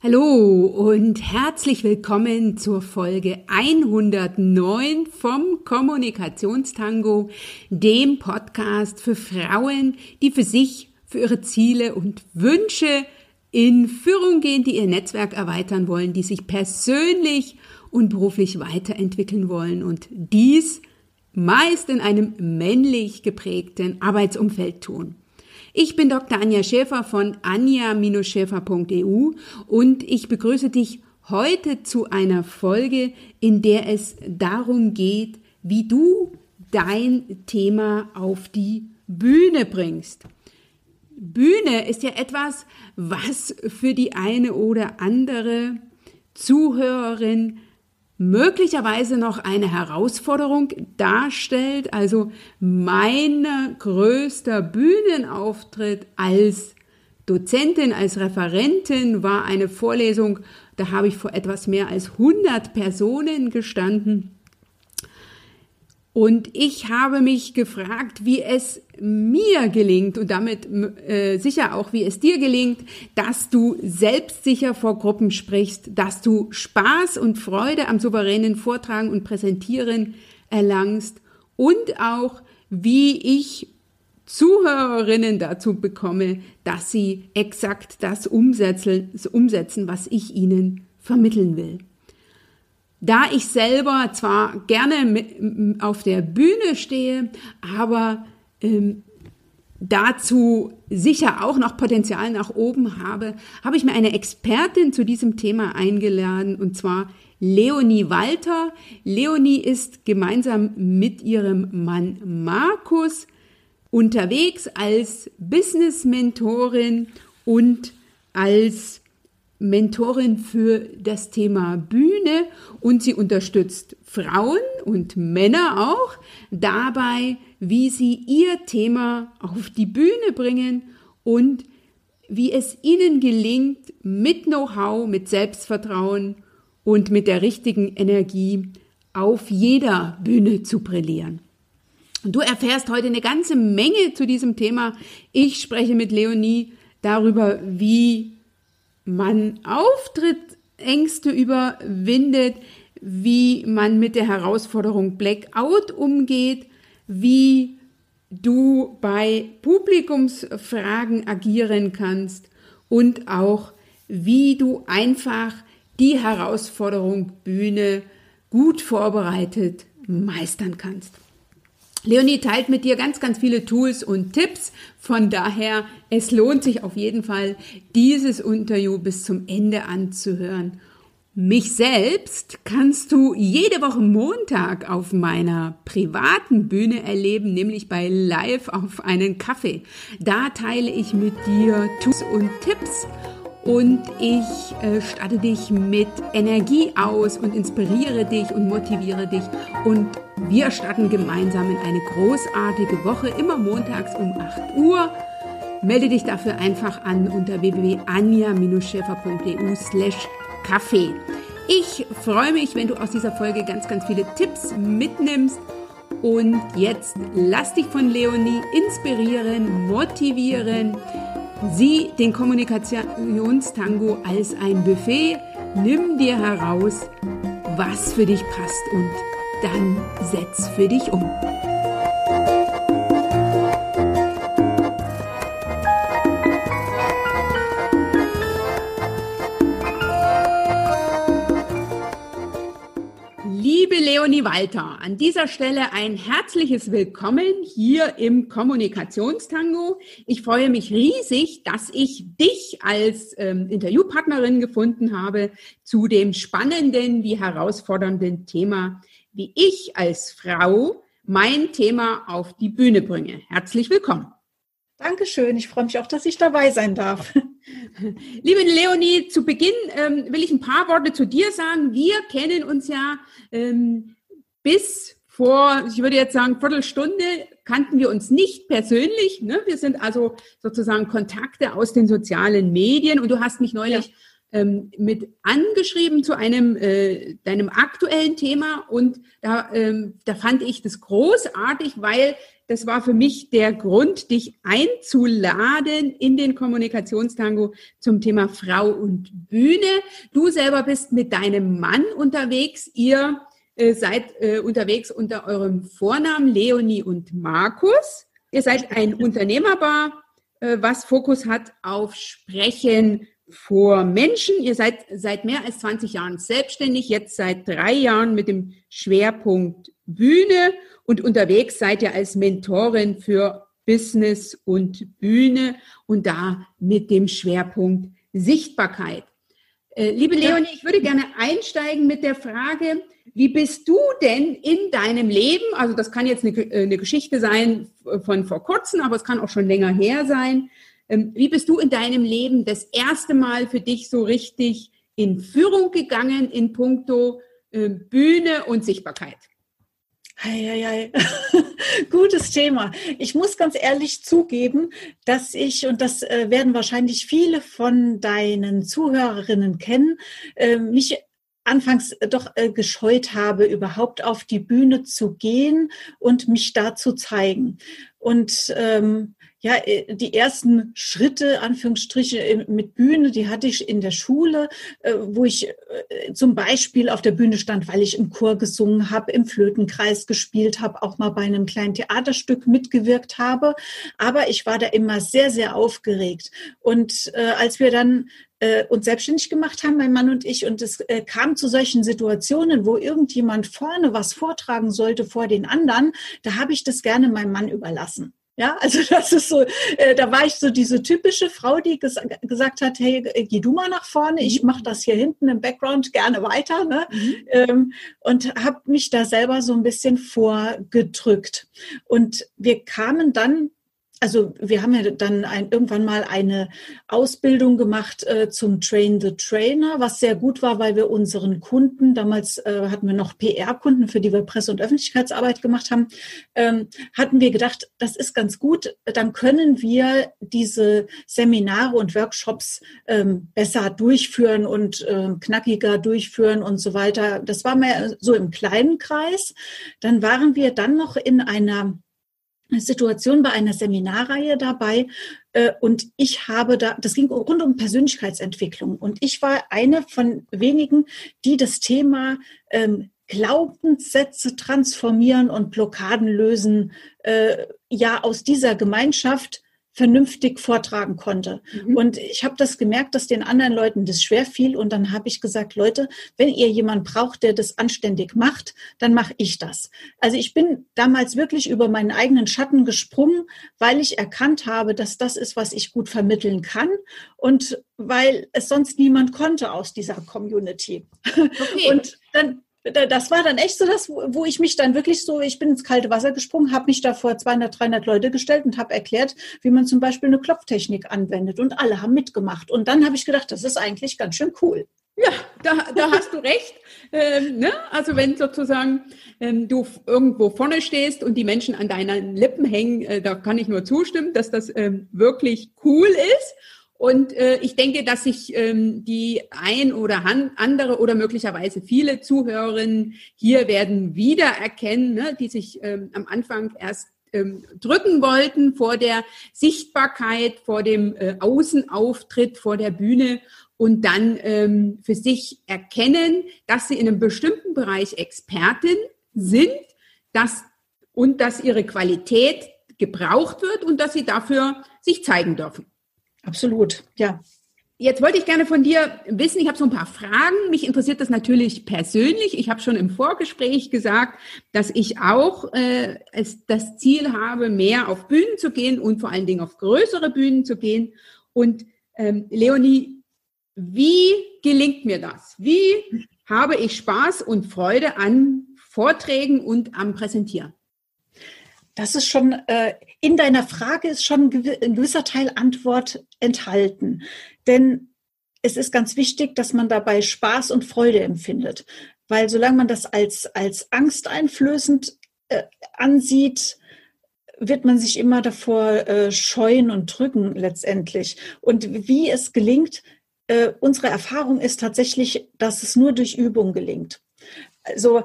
Hallo und herzlich willkommen zur Folge 109 vom Kommunikationstango, dem Podcast für Frauen, die für sich, für ihre Ziele und Wünsche in Führung gehen, die ihr Netzwerk erweitern wollen, die sich persönlich und beruflich weiterentwickeln wollen und dies meist in einem männlich geprägten Arbeitsumfeld tun. Ich bin Dr. Anja Schäfer von anja-schäfer.eu und ich begrüße dich heute zu einer Folge, in der es darum geht, wie du dein Thema auf die Bühne bringst. Bühne ist ja etwas, was für die eine oder andere Zuhörerin möglicherweise noch eine Herausforderung darstellt. Also mein größter Bühnenauftritt als Dozentin, als Referentin war eine Vorlesung, da habe ich vor etwas mehr als 100 Personen gestanden und ich habe mich gefragt, wie es mir gelingt und damit äh, sicher auch, wie es dir gelingt, dass du selbstsicher vor Gruppen sprichst, dass du Spaß und Freude am souveränen Vortragen und Präsentieren erlangst und auch, wie ich Zuhörerinnen dazu bekomme, dass sie exakt das umsetzen, umsetzen was ich ihnen vermitteln will. Da ich selber zwar gerne mit, auf der Bühne stehe, aber ähm, dazu sicher auch noch Potenzial nach oben habe, habe ich mir eine Expertin zu diesem Thema eingeladen und zwar Leonie Walter. Leonie ist gemeinsam mit ihrem Mann Markus unterwegs als Business-Mentorin und als Mentorin für das Thema Bühne und sie unterstützt Frauen und Männer auch dabei, wie sie ihr Thema auf die Bühne bringen und wie es ihnen gelingt, mit Know-how, mit Selbstvertrauen und mit der richtigen Energie auf jeder Bühne zu brillieren. Du erfährst heute eine ganze Menge zu diesem Thema. Ich spreche mit Leonie darüber, wie man Auftrittängste überwindet, wie man mit der Herausforderung Blackout umgeht, wie du bei Publikumsfragen agieren kannst und auch wie du einfach die Herausforderung Bühne gut vorbereitet meistern kannst. Leonie teilt mit dir ganz, ganz viele Tools und Tipps. Von daher, es lohnt sich auf jeden Fall, dieses Interview bis zum Ende anzuhören. Mich selbst kannst du jede Woche Montag auf meiner privaten Bühne erleben, nämlich bei Live auf einen Kaffee. Da teile ich mit dir Tools und Tipps und ich äh, statte dich mit Energie aus und inspiriere dich und motiviere dich und wir starten gemeinsam in eine großartige Woche, immer montags um 8 Uhr. Melde dich dafür einfach an unter www.anja-schäfer.eu slash Kaffee. Ich freue mich, wenn du aus dieser Folge ganz, ganz viele Tipps mitnimmst. Und jetzt lass dich von Leonie inspirieren, motivieren. Sieh den Kommunikationstango als ein Buffet. Nimm dir heraus, was für dich passt und dann setz für dich um. Liebe Leonie Walter, an dieser Stelle ein herzliches Willkommen hier im Kommunikationstango. Ich freue mich riesig, dass ich dich als ähm, Interviewpartnerin gefunden habe zu dem spannenden wie herausfordernden Thema wie ich als Frau mein Thema auf die Bühne bringe. Herzlich willkommen. Dankeschön. Ich freue mich auch, dass ich dabei sein darf. Liebe Leonie, zu Beginn ähm, will ich ein paar Worte zu dir sagen. Wir kennen uns ja ähm, bis vor, ich würde jetzt sagen, Viertelstunde kannten wir uns nicht persönlich. Ne? Wir sind also sozusagen Kontakte aus den sozialen Medien und du hast mich neulich ja ähm, mit angeschrieben zu einem äh, deinem aktuellen Thema und da, ähm, da fand ich das großartig, weil das war für mich der Grund, dich einzuladen in den Kommunikationstango zum Thema Frau und Bühne. Du selber bist mit deinem Mann unterwegs. Ihr äh, seid äh, unterwegs unter eurem Vornamen Leonie und Markus. Ihr seid ein Unternehmerbar, äh, was Fokus hat auf Sprechen vor Menschen. Ihr seid seit mehr als 20 Jahren selbstständig, jetzt seit drei Jahren mit dem Schwerpunkt Bühne und unterwegs seid ihr als Mentorin für Business und Bühne und da mit dem Schwerpunkt Sichtbarkeit. Äh, liebe Leonie, ich würde gerne einsteigen mit der Frage, wie bist du denn in deinem Leben, also das kann jetzt eine, äh, eine Geschichte sein von vor kurzem, aber es kann auch schon länger her sein, ähm, wie bist du in deinem Leben das erste Mal für dich so richtig in Führung gegangen in puncto äh, Bühne und Sichtbarkeit? Hei, Gutes Thema. Ich muss ganz ehrlich zugeben, dass ich, und das äh, werden wahrscheinlich viele von deinen Zuhörerinnen kennen, äh, mich anfangs doch äh, gescheut habe, überhaupt auf die Bühne zu gehen und mich da zu zeigen. Und ähm, ja, äh, die ersten Schritte, Anführungsstriche, mit Bühne, die hatte ich in der Schule, äh, wo ich äh, zum Beispiel auf der Bühne stand, weil ich im Chor gesungen habe, im Flötenkreis gespielt habe, auch mal bei einem kleinen Theaterstück mitgewirkt habe. Aber ich war da immer sehr, sehr aufgeregt. Und äh, als wir dann äh, uns selbstständig gemacht haben, mein Mann und ich, und es äh, kam zu solchen Situationen, wo irgendjemand vorne was vortragen sollte vor den anderen, da habe ich das gerne meinem Mann überlassen. Ja, also das ist so, äh, da war ich so diese typische Frau, die ges gesagt hat, hey, äh, geh du mal nach vorne, ich mache das hier hinten im Background gerne weiter. Ne? Mhm. Ähm, und habe mich da selber so ein bisschen vorgedrückt. Und wir kamen dann also wir haben ja dann ein, irgendwann mal eine Ausbildung gemacht äh, zum Train the Trainer, was sehr gut war, weil wir unseren Kunden, damals äh, hatten wir noch PR-Kunden, für die wir Presse- und Öffentlichkeitsarbeit gemacht haben, ähm, hatten wir gedacht, das ist ganz gut, dann können wir diese Seminare und Workshops ähm, besser durchführen und äh, knackiger durchführen und so weiter. Das war mehr so im kleinen Kreis. Dann waren wir dann noch in einer Situation bei einer Seminarreihe dabei äh, und ich habe da, das ging rund um Persönlichkeitsentwicklung. Und ich war eine von wenigen, die das Thema ähm, Glaubenssätze transformieren und Blockaden lösen, äh, ja aus dieser Gemeinschaft vernünftig vortragen konnte. Mhm. Und ich habe das gemerkt, dass den anderen Leuten das schwer fiel. Und dann habe ich gesagt, Leute, wenn ihr jemand braucht, der das anständig macht, dann mache ich das. Also ich bin damals wirklich über meinen eigenen Schatten gesprungen, weil ich erkannt habe, dass das ist, was ich gut vermitteln kann und weil es sonst niemand konnte aus dieser Community. Okay. Und dann das war dann echt so das, wo ich mich dann wirklich so, ich bin ins kalte Wasser gesprungen, habe mich da vor 200, 300 Leute gestellt und habe erklärt, wie man zum Beispiel eine Klopftechnik anwendet. Und alle haben mitgemacht. Und dann habe ich gedacht, das ist eigentlich ganz schön cool. Ja, da, da hast du recht. Ähm, ne? Also wenn sozusagen ähm, du irgendwo vorne stehst und die Menschen an deinen Lippen hängen, äh, da kann ich nur zustimmen, dass das ähm, wirklich cool ist. Und äh, ich denke, dass sich ähm, die ein oder andere oder möglicherweise viele Zuhörerinnen hier werden wiedererkennen, ne, die sich ähm, am Anfang erst ähm, drücken wollten vor der Sichtbarkeit, vor dem äh, Außenauftritt, vor der Bühne und dann ähm, für sich erkennen, dass sie in einem bestimmten Bereich Expertin sind, dass und dass ihre Qualität gebraucht wird und dass sie dafür sich zeigen dürfen. Absolut, ja. Jetzt wollte ich gerne von dir wissen, ich habe so ein paar Fragen. Mich interessiert das natürlich persönlich. Ich habe schon im Vorgespräch gesagt, dass ich auch äh, es, das Ziel habe, mehr auf Bühnen zu gehen und vor allen Dingen auf größere Bühnen zu gehen. Und ähm, Leonie, wie gelingt mir das? Wie habe ich Spaß und Freude an Vorträgen und am Präsentieren? Das ist schon, äh, in deiner Frage ist schon ein gewisser Teil Antwort enthalten. Denn es ist ganz wichtig, dass man dabei Spaß und Freude empfindet. Weil solange man das als, als angsteinflößend äh, ansieht, wird man sich immer davor äh, scheuen und drücken letztendlich. Und wie es gelingt, äh, unsere Erfahrung ist tatsächlich, dass es nur durch Übung gelingt. Also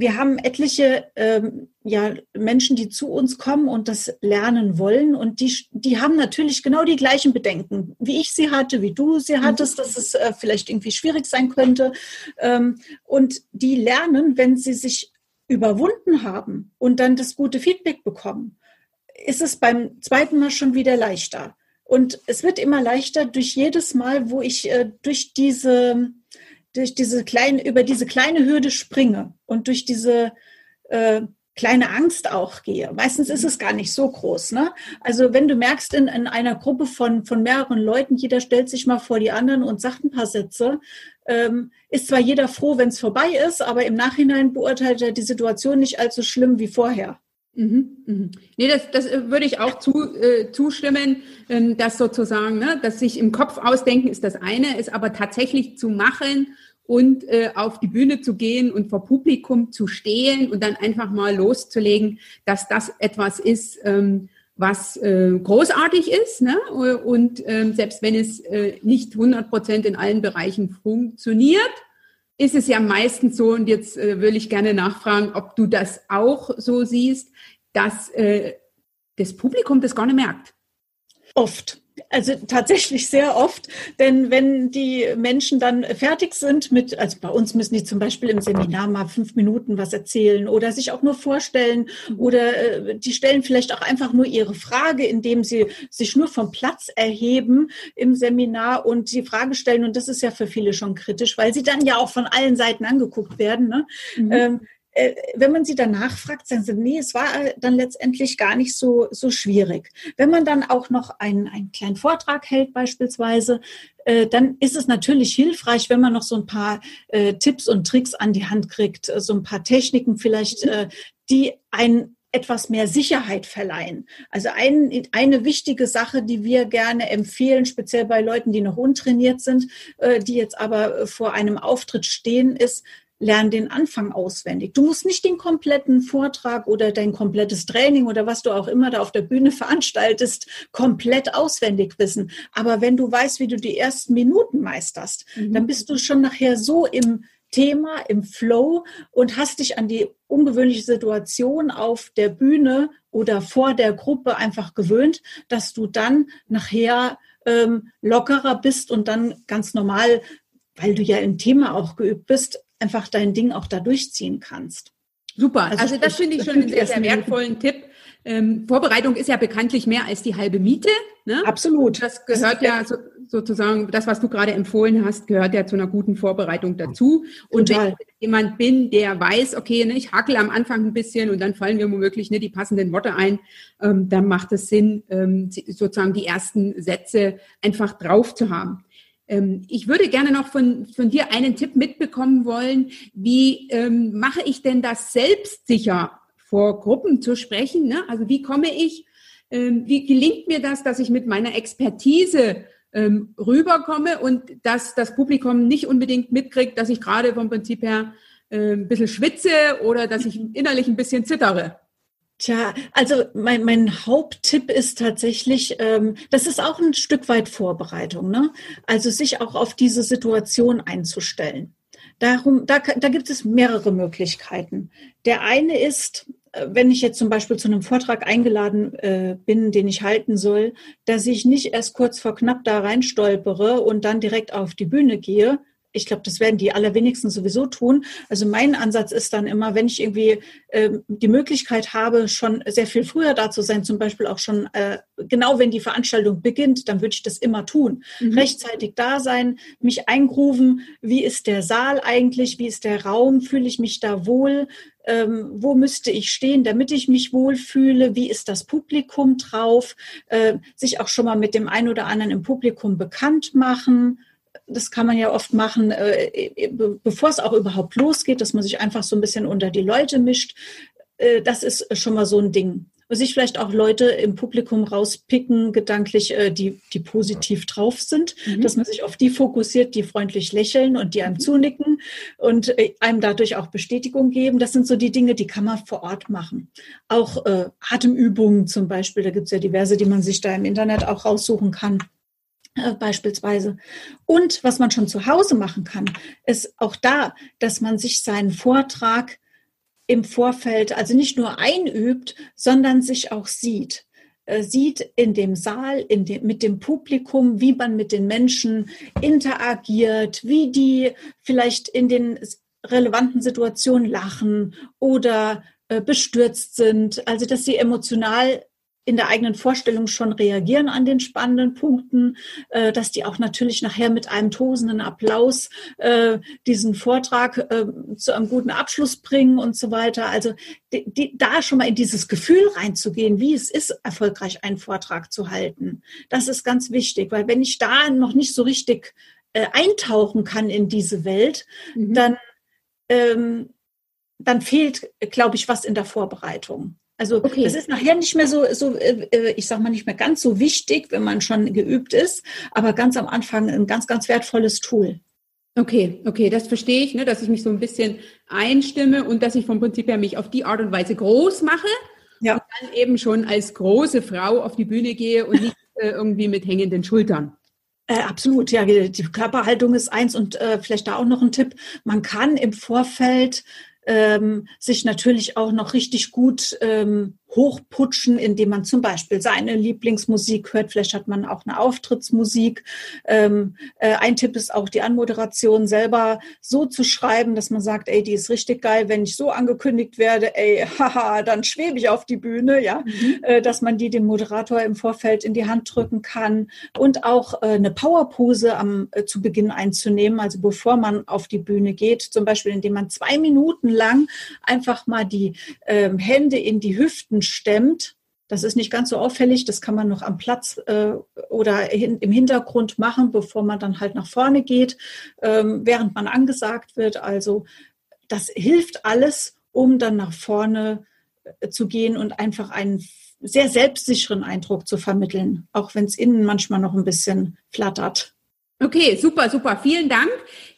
wir haben etliche ähm, ja, Menschen, die zu uns kommen und das lernen wollen. Und die, die haben natürlich genau die gleichen Bedenken, wie ich sie hatte, wie du sie mhm. hattest, dass es äh, vielleicht irgendwie schwierig sein könnte. Ähm, und die lernen, wenn sie sich überwunden haben und dann das gute Feedback bekommen, ist es beim zweiten Mal schon wieder leichter. Und es wird immer leichter durch jedes Mal, wo ich äh, durch diese durch diese kleine, über diese kleine Hürde springe und durch diese äh, kleine Angst auch gehe. Meistens ist es gar nicht so groß. Ne? Also wenn du merkst, in, in einer Gruppe von, von mehreren Leuten, jeder stellt sich mal vor die anderen und sagt ein paar Sätze, ähm, ist zwar jeder froh, wenn es vorbei ist, aber im Nachhinein beurteilt er die Situation nicht allzu schlimm wie vorher. Mhm, mhm. Nee, das, das äh, würde ich auch zu, äh, zustimmen, ähm, dass sozusagen, ne, dass sich im Kopf ausdenken ist das eine, ist aber tatsächlich zu machen und äh, auf die Bühne zu gehen und vor Publikum zu stehen und dann einfach mal loszulegen, dass das etwas ist, ähm, was äh, großartig ist. Ne? Und ähm, selbst wenn es äh, nicht 100 Prozent in allen Bereichen funktioniert, ist es ja meistens so, und jetzt äh, will ich gerne nachfragen, ob du das auch so siehst, dass äh, das Publikum das gar nicht merkt. Oft. Also tatsächlich sehr oft, denn wenn die Menschen dann fertig sind mit, also bei uns müssen die zum Beispiel im Seminar mal fünf Minuten was erzählen oder sich auch nur vorstellen oder äh, die stellen vielleicht auch einfach nur ihre Frage, indem sie sich nur vom Platz erheben im Seminar und die Frage stellen und das ist ja für viele schon kritisch, weil sie dann ja auch von allen Seiten angeguckt werden. Ne? Mhm. Ähm, äh, wenn man sie danach fragt, sagen sie, nee, es war dann letztendlich gar nicht so, so schwierig. Wenn man dann auch noch einen, einen kleinen Vortrag hält beispielsweise, äh, dann ist es natürlich hilfreich, wenn man noch so ein paar äh, Tipps und Tricks an die Hand kriegt, so ein paar Techniken vielleicht, äh, die ein etwas mehr Sicherheit verleihen. Also ein, eine wichtige Sache, die wir gerne empfehlen, speziell bei Leuten, die noch untrainiert sind, äh, die jetzt aber vor einem Auftritt stehen, ist, lern den Anfang auswendig. Du musst nicht den kompletten Vortrag oder dein komplettes Training oder was du auch immer da auf der Bühne veranstaltest, komplett auswendig wissen. Aber wenn du weißt, wie du die ersten Minuten meisterst, mhm. dann bist du schon nachher so im Thema, im Flow und hast dich an die ungewöhnliche Situation auf der Bühne oder vor der Gruppe einfach gewöhnt, dass du dann nachher ähm, lockerer bist und dann ganz normal weil du ja im Thema auch geübt bist, einfach dein Ding auch da durchziehen kannst. Super, also, also das finde ich schon einen sehr, sehr wertvollen Tipp. Ähm, Vorbereitung ist ja bekanntlich mehr als die halbe Miete. Ne? Absolut. Das gehört ja so, sozusagen, das, was du gerade empfohlen hast, gehört ja zu einer guten Vorbereitung dazu. Und Total. wenn ich jemand bin, der weiß, okay, ne, ich hackel am Anfang ein bisschen und dann fallen mir womöglich ne, die passenden Worte ein, ähm, dann macht es Sinn, ähm, sozusagen die ersten Sätze einfach drauf zu haben. Ähm, ich würde gerne noch von, von dir einen Tipp mitbekommen wollen. Wie ähm, mache ich denn das selbstsicher vor Gruppen zu sprechen? Ne? Also wie komme ich, ähm, wie gelingt mir das, dass ich mit meiner Expertise ähm, rüberkomme und dass das Publikum nicht unbedingt mitkriegt, dass ich gerade vom Prinzip her äh, ein bisschen schwitze oder dass ich innerlich ein bisschen zittere? Tja, also mein, mein Haupttipp ist tatsächlich, ähm, das ist auch ein Stück weit Vorbereitung, ne? Also sich auch auf diese Situation einzustellen. Darum, da, da gibt es mehrere Möglichkeiten. Der eine ist, äh, wenn ich jetzt zum Beispiel zu einem Vortrag eingeladen äh, bin, den ich halten soll, dass ich nicht erst kurz vor knapp da reinstolpere und dann direkt auf die Bühne gehe, ich glaube, das werden die allerwenigsten sowieso tun. Also mein Ansatz ist dann immer, wenn ich irgendwie äh, die Möglichkeit habe, schon sehr viel früher da zu sein, zum Beispiel auch schon äh, genau, wenn die Veranstaltung beginnt, dann würde ich das immer tun. Mhm. Rechtzeitig da sein, mich eingrooven, wie ist der Saal eigentlich, wie ist der Raum, fühle ich mich da wohl, ähm, wo müsste ich stehen, damit ich mich wohlfühle, wie ist das Publikum drauf, äh, sich auch schon mal mit dem einen oder anderen im Publikum bekannt machen das kann man ja oft machen, äh, bevor es auch überhaupt losgeht, dass man sich einfach so ein bisschen unter die Leute mischt. Äh, das ist schon mal so ein Ding. Und sich vielleicht auch Leute im Publikum rauspicken, gedanklich, äh, die, die positiv drauf sind, mhm. dass man sich auf die fokussiert, die freundlich lächeln und die einem mhm. zunicken und einem dadurch auch Bestätigung geben. Das sind so die Dinge, die kann man vor Ort machen. Auch äh, Atemübungen zum Beispiel, da gibt es ja diverse, die man sich da im Internet auch raussuchen kann. Äh, beispielsweise. Und was man schon zu Hause machen kann, ist auch da, dass man sich seinen Vortrag im Vorfeld, also nicht nur einübt, sondern sich auch sieht äh, sieht in dem Saal, in dem, mit dem Publikum, wie man mit den Menschen interagiert, wie die vielleicht in den relevanten Situationen lachen oder äh, bestürzt sind, also dass sie emotional in der eigenen Vorstellung schon reagieren an den spannenden Punkten, äh, dass die auch natürlich nachher mit einem tosenden Applaus äh, diesen Vortrag äh, zu einem guten Abschluss bringen und so weiter. Also die, die, da schon mal in dieses Gefühl reinzugehen, wie es ist, erfolgreich einen Vortrag zu halten. Das ist ganz wichtig, weil wenn ich da noch nicht so richtig äh, eintauchen kann in diese Welt, mhm. dann ähm, dann fehlt, glaube ich, was in der Vorbereitung. Also okay. das ist nachher nicht mehr so, so, äh, äh, ich sag mal, nicht mehr ganz so wichtig, wenn man schon geübt ist, aber ganz am Anfang ein ganz, ganz wertvolles Tool. Okay, okay, das verstehe ich, ne, dass ich mich so ein bisschen einstimme und dass ich vom Prinzip her mich auf die Art und Weise groß mache ja. und dann eben schon als große Frau auf die Bühne gehe und nicht äh, irgendwie mit hängenden Schultern. Äh, absolut, ja, die Körperhaltung ist eins und äh, vielleicht da auch noch ein Tipp. Man kann im Vorfeld ähm, sich natürlich auch noch richtig gut ähm, hochputschen, indem man zum Beispiel seine Lieblingsmusik hört. Vielleicht hat man auch eine Auftrittsmusik. Ähm, äh, ein Tipp ist auch, die Anmoderation selber so zu schreiben, dass man sagt, ey, die ist richtig geil. Wenn ich so angekündigt werde, ey, haha, dann schwebe ich auf die Bühne, ja, mhm. äh, dass man die dem Moderator im Vorfeld in die Hand drücken kann und auch äh, eine Powerpose am äh, zu Beginn einzunehmen, also bevor man auf die Bühne geht, zum Beispiel, indem man zwei Minuten lang einfach mal die ähm, Hände in die Hüften stemmt. Das ist nicht ganz so auffällig, das kann man noch am Platz äh, oder hin, im Hintergrund machen, bevor man dann halt nach vorne geht, ähm, während man angesagt wird. Also das hilft alles, um dann nach vorne äh, zu gehen und einfach einen sehr selbstsicheren Eindruck zu vermitteln, auch wenn es innen manchmal noch ein bisschen flattert. Okay, super, super. Vielen Dank.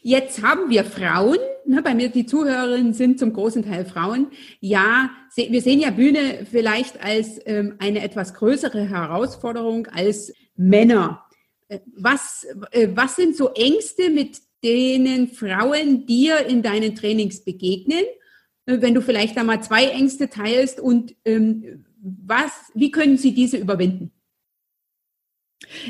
Jetzt haben wir Frauen. Ne, bei mir die Zuhörerinnen sind zum großen Teil Frauen. Ja, wir sehen ja Bühne vielleicht als ähm, eine etwas größere Herausforderung als Männer. Äh, was, äh, was sind so Ängste, mit denen Frauen dir in deinen Trainings begegnen? Äh, wenn du vielleicht da mal zwei Ängste teilst und ähm, was, wie können sie diese überwinden?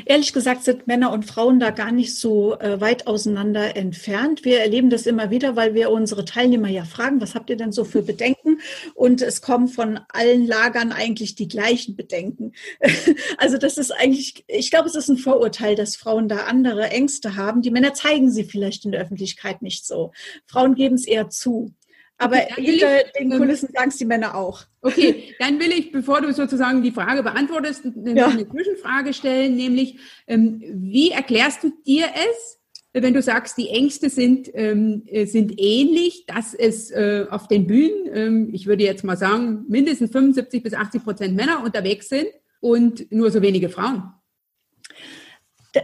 Ehrlich gesagt sind Männer und Frauen da gar nicht so äh, weit auseinander entfernt. Wir erleben das immer wieder, weil wir unsere Teilnehmer ja fragen, was habt ihr denn so für Bedenken? Und es kommen von allen Lagern eigentlich die gleichen Bedenken. also das ist eigentlich, ich glaube, es ist ein Vorurteil, dass Frauen da andere Ängste haben. Die Männer zeigen sie vielleicht in der Öffentlichkeit nicht so. Frauen geben es eher zu. Aber okay, hinter ich, den Kulissen sagen es die Männer auch. Okay, dann will ich, bevor du sozusagen die Frage beantwortest, ja. eine Zwischenfrage stellen, nämlich, ähm, wie erklärst du dir es, wenn du sagst, die Ängste sind, ähm, äh, sind ähnlich, dass es äh, auf den Bühnen, ähm, ich würde jetzt mal sagen, mindestens 75 bis 80 Prozent Männer unterwegs sind und nur so wenige Frauen?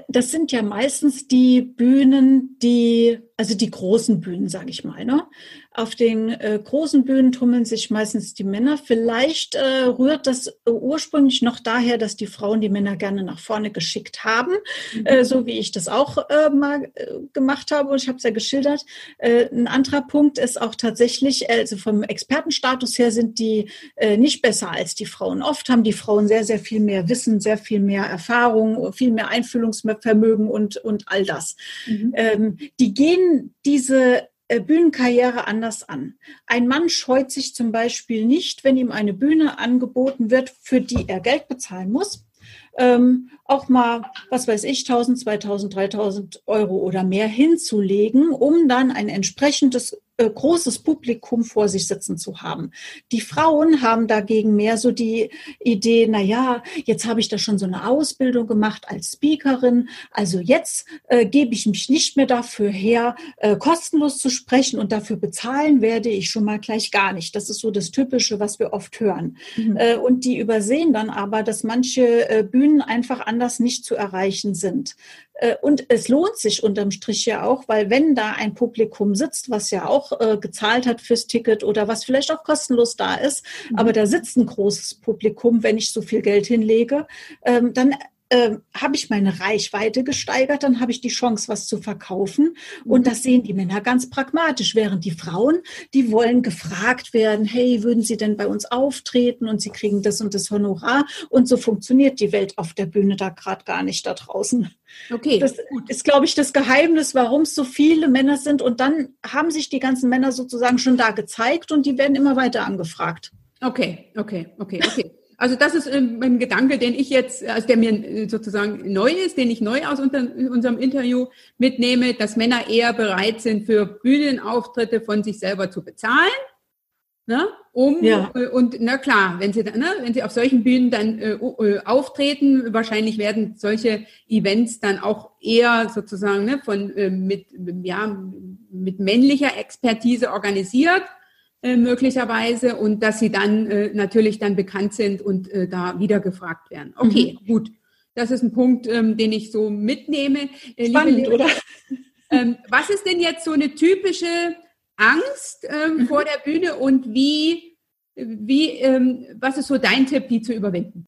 Das sind ja meistens die Bühnen, die, also die großen Bühnen, sage ich mal. Ne? Auf den äh, großen Bühnen tummeln sich meistens die Männer. Vielleicht äh, rührt das äh, ursprünglich noch daher, dass die Frauen die Männer gerne nach vorne geschickt haben, mhm. äh, so wie ich das auch äh, mal äh, gemacht habe und ich habe es ja geschildert. ein anderer Punkt ist auch tatsächlich, also vom Expertenstatus her sind die nicht besser als die Frauen. Oft haben die Frauen sehr, sehr viel mehr Wissen, sehr viel mehr Erfahrung, viel mehr Einfühlungsvermögen und, und all das. Mhm. Ähm, die gehen diese äh, Bühnenkarriere anders an. Ein Mann scheut sich zum Beispiel nicht, wenn ihm eine Bühne angeboten wird, für die er Geld bezahlen muss, ähm, auch mal, was weiß ich, 1000, 2000, 3000 Euro oder mehr hinzulegen, um dann ein entsprechendes äh, großes Publikum vor sich sitzen zu haben. Die Frauen haben dagegen mehr so die Idee, na ja, jetzt habe ich da schon so eine Ausbildung gemacht als Speakerin, also jetzt äh, gebe ich mich nicht mehr dafür her, äh, kostenlos zu sprechen und dafür bezahlen werde ich schon mal gleich gar nicht. Das ist so das Typische, was wir oft hören. Mhm. Äh, und die übersehen dann aber, dass manche äh, Bühnen einfach anders nicht zu erreichen sind. Äh, und es lohnt sich unterm Strich ja auch, weil wenn da ein Publikum sitzt, was ja auch äh, gezahlt hat fürs Ticket oder was vielleicht auch kostenlos da ist, mhm. aber da sitzt ein großes Publikum, wenn ich so viel Geld hinlege, ähm, dann äh, habe ich meine Reichweite gesteigert, dann habe ich die Chance, was zu verkaufen. Und mhm. das sehen die Männer ganz pragmatisch, während die Frauen, die wollen gefragt werden, hey, würden Sie denn bei uns auftreten? Und sie kriegen das und das Honorar. Und so funktioniert die Welt auf der Bühne da gerade gar nicht da draußen. Okay. Das ist, glaube ich, das Geheimnis, warum es so viele Männer sind. Und dann haben sich die ganzen Männer sozusagen schon da gezeigt und die werden immer weiter angefragt. Okay, okay, okay, okay. Also das ist ähm, ein Gedanke, den ich jetzt, also der mir äh, sozusagen neu ist, den ich neu aus unserem Interview mitnehme, dass Männer eher bereit sind, für Bühnenauftritte von sich selber zu bezahlen. Ne? Um ja. Äh, und na klar, wenn sie ne, wenn sie auf solchen Bühnen dann äh, äh, auftreten, wahrscheinlich werden solche Events dann auch eher sozusagen ne, von äh, mit ja mit männlicher Expertise organisiert äh, möglicherweise und dass sie dann äh, natürlich dann bekannt sind und äh, da wieder gefragt werden. Okay, mhm. gut. Das ist ein Punkt, ähm, den ich so mitnehme. Äh, Spannend, Liebe, oder? Ähm, was ist denn jetzt so eine typische Angst ähm, mhm. vor der Bühne und wie, wie ähm, was ist so dein Tipp, die zu überwinden?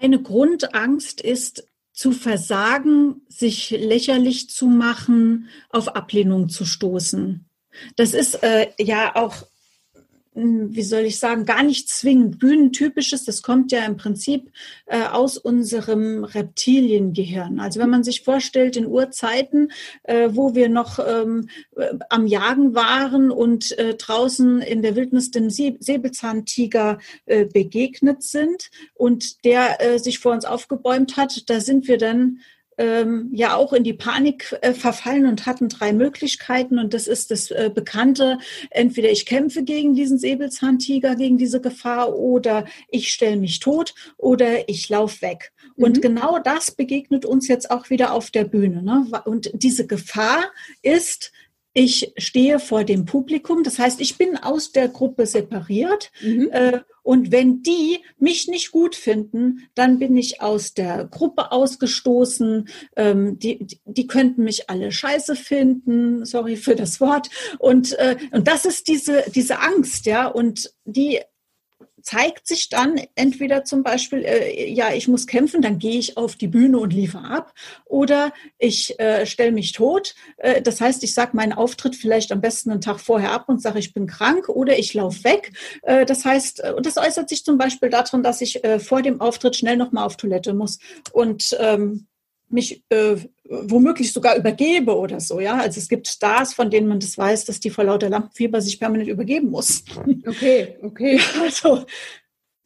Eine Grundangst ist zu versagen, sich lächerlich zu machen, auf Ablehnung zu stoßen. Das ist äh, ja auch wie soll ich sagen, gar nicht zwingend bühnentypisches. Das kommt ja im Prinzip äh, aus unserem Reptiliengehirn. Also wenn man sich vorstellt, in Urzeiten, äh, wo wir noch ähm, äh, am Jagen waren und äh, draußen in der Wildnis dem Säbelzahntiger äh, begegnet sind und der äh, sich vor uns aufgebäumt hat, da sind wir dann ähm, ja auch in die Panik äh, verfallen und hatten drei Möglichkeiten. Und das ist das äh, Bekannte, entweder ich kämpfe gegen diesen Säbelzahntiger, gegen diese Gefahr, oder ich stelle mich tot oder ich laufe weg. Mhm. Und genau das begegnet uns jetzt auch wieder auf der Bühne. Ne? Und diese Gefahr ist, ich stehe vor dem Publikum, das heißt, ich bin aus der Gruppe separiert. Mhm. Äh, und wenn die mich nicht gut finden, dann bin ich aus der Gruppe ausgestoßen. Ähm, die, die könnten mich alle scheiße finden. Sorry für das Wort. Und, äh, und das ist diese, diese Angst, ja. Und die zeigt sich dann entweder zum Beispiel, äh, ja, ich muss kämpfen, dann gehe ich auf die Bühne und liefere ab, oder ich äh, stelle mich tot. Äh, das heißt, ich sage meinen Auftritt vielleicht am besten einen Tag vorher ab und sage, ich bin krank, oder ich laufe weg. Äh, das heißt, äh, und das äußert sich zum Beispiel darin, dass ich äh, vor dem Auftritt schnell nochmal auf Toilette muss und ähm, mich äh, womöglich sogar übergebe oder so, ja. Also es gibt Stars, von denen man das weiß, dass die vor lauter Lampenfieber sich permanent übergeben muss. Okay, okay. Also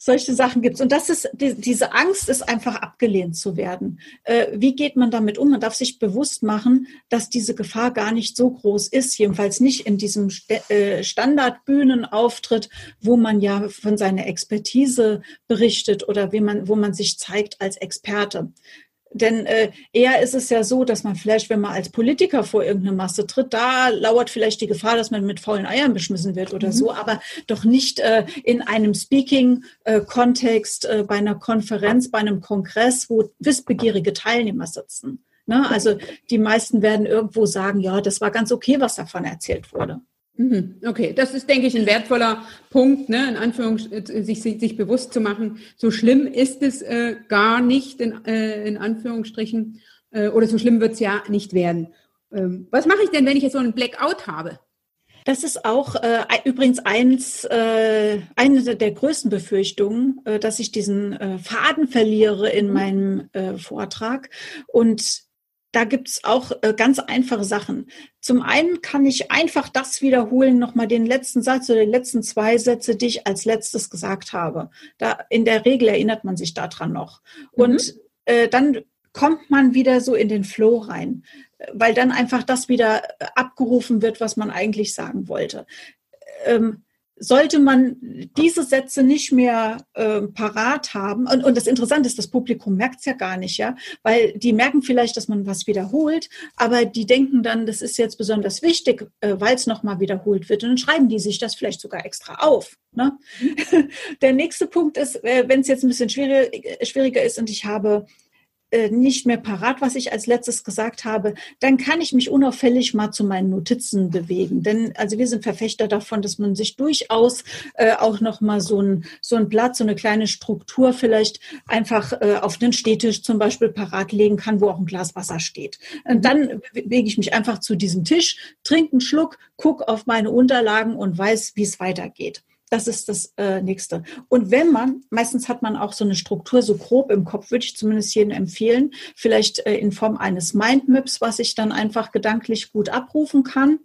solche Sachen gibt's. Und das ist, die, diese Angst ist einfach abgelehnt zu werden. Äh, wie geht man damit um? Man darf sich bewusst machen, dass diese Gefahr gar nicht so groß ist, jedenfalls nicht in diesem St äh, Standardbühnenauftritt, wo man ja von seiner Expertise berichtet oder wie man, wo man sich zeigt als Experte. Denn äh, eher ist es ja so, dass man vielleicht, wenn man als Politiker vor irgendeine Masse tritt, da lauert vielleicht die Gefahr, dass man mit faulen Eiern beschmissen wird oder mhm. so, aber doch nicht äh, in einem Speaking-Kontext, äh, bei einer Konferenz, bei einem Kongress, wo wissbegierige Teilnehmer sitzen. Ne? Also die meisten werden irgendwo sagen, ja, das war ganz okay, was davon erzählt wurde. Mhm. Okay, das ist, denke ich, ein wertvoller Punkt, ne, in Anführungs äh, sich, sich, sich bewusst zu machen. So schlimm ist es äh, gar nicht, in, äh, in Anführungsstrichen, äh, oder so schlimm wird es ja nicht werden. Ähm, was mache ich denn, wenn ich jetzt so einen Blackout habe? Das ist auch äh, übrigens eins, äh, eine der größten Befürchtungen, äh, dass ich diesen äh, Faden verliere in mhm. meinem äh, Vortrag. Und da gibt's auch äh, ganz einfache Sachen. Zum einen kann ich einfach das wiederholen, nochmal den letzten Satz oder die letzten zwei Sätze, die ich als letztes gesagt habe. Da, in der Regel erinnert man sich daran noch. Mhm. Und äh, dann kommt man wieder so in den Flow rein, weil dann einfach das wieder äh, abgerufen wird, was man eigentlich sagen wollte. Ähm, sollte man diese Sätze nicht mehr äh, parat haben, und, und das Interessante ist, das Publikum merkt es ja gar nicht, ja, weil die merken vielleicht, dass man was wiederholt, aber die denken dann, das ist jetzt besonders wichtig, äh, weil es nochmal wiederholt wird. Und dann schreiben die sich das vielleicht sogar extra auf. Ne? Der nächste Punkt ist, äh, wenn es jetzt ein bisschen schwieriger, schwieriger ist und ich habe äh, nicht mehr parat, was ich als letztes gesagt habe, dann kann ich mich unauffällig mal zu meinen Notizen bewegen. Denn also wir sind Verfechter davon, dass man sich durchaus äh, auch noch mal so ein so ein Blatt, so eine kleine Struktur vielleicht einfach äh, auf den Stehtisch zum Beispiel parat legen kann, wo auch ein Glas Wasser steht. Und mhm. dann bewege ich mich einfach zu diesem Tisch, trinke einen Schluck, gucke auf meine Unterlagen und weiß, wie es weitergeht. Das ist das äh, nächste. Und wenn man, meistens hat man auch so eine Struktur so grob im Kopf, würde ich zumindest jedem empfehlen, vielleicht äh, in Form eines Mindmaps, was ich dann einfach gedanklich gut abrufen kann.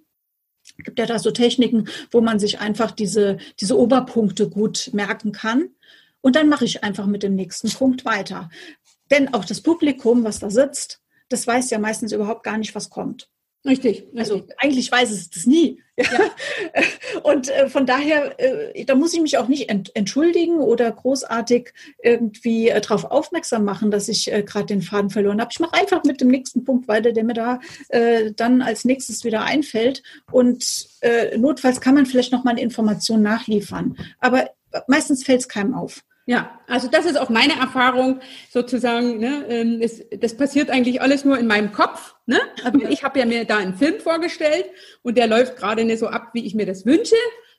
Gibt ja da so Techniken, wo man sich einfach diese, diese Oberpunkte gut merken kann. Und dann mache ich einfach mit dem nächsten Punkt weiter. Denn auch das Publikum, was da sitzt, das weiß ja meistens überhaupt gar nicht, was kommt. Richtig. Also eigentlich weiß es das nie. Ja. Und äh, von daher, äh, da muss ich mich auch nicht ent entschuldigen oder großartig irgendwie äh, darauf aufmerksam machen, dass ich äh, gerade den Faden verloren habe. Ich mache einfach mit dem nächsten Punkt weiter, der mir da äh, dann als nächstes wieder einfällt. Und äh, notfalls kann man vielleicht noch mal eine Information nachliefern. Aber meistens fällt es keinem auf. Ja, also das ist auch meine Erfahrung sozusagen. Ne, ähm, es, das passiert eigentlich alles nur in meinem Kopf. Ne? Also ich habe ja mir da einen Film vorgestellt und der läuft gerade nicht so ab, wie ich mir das wünsche.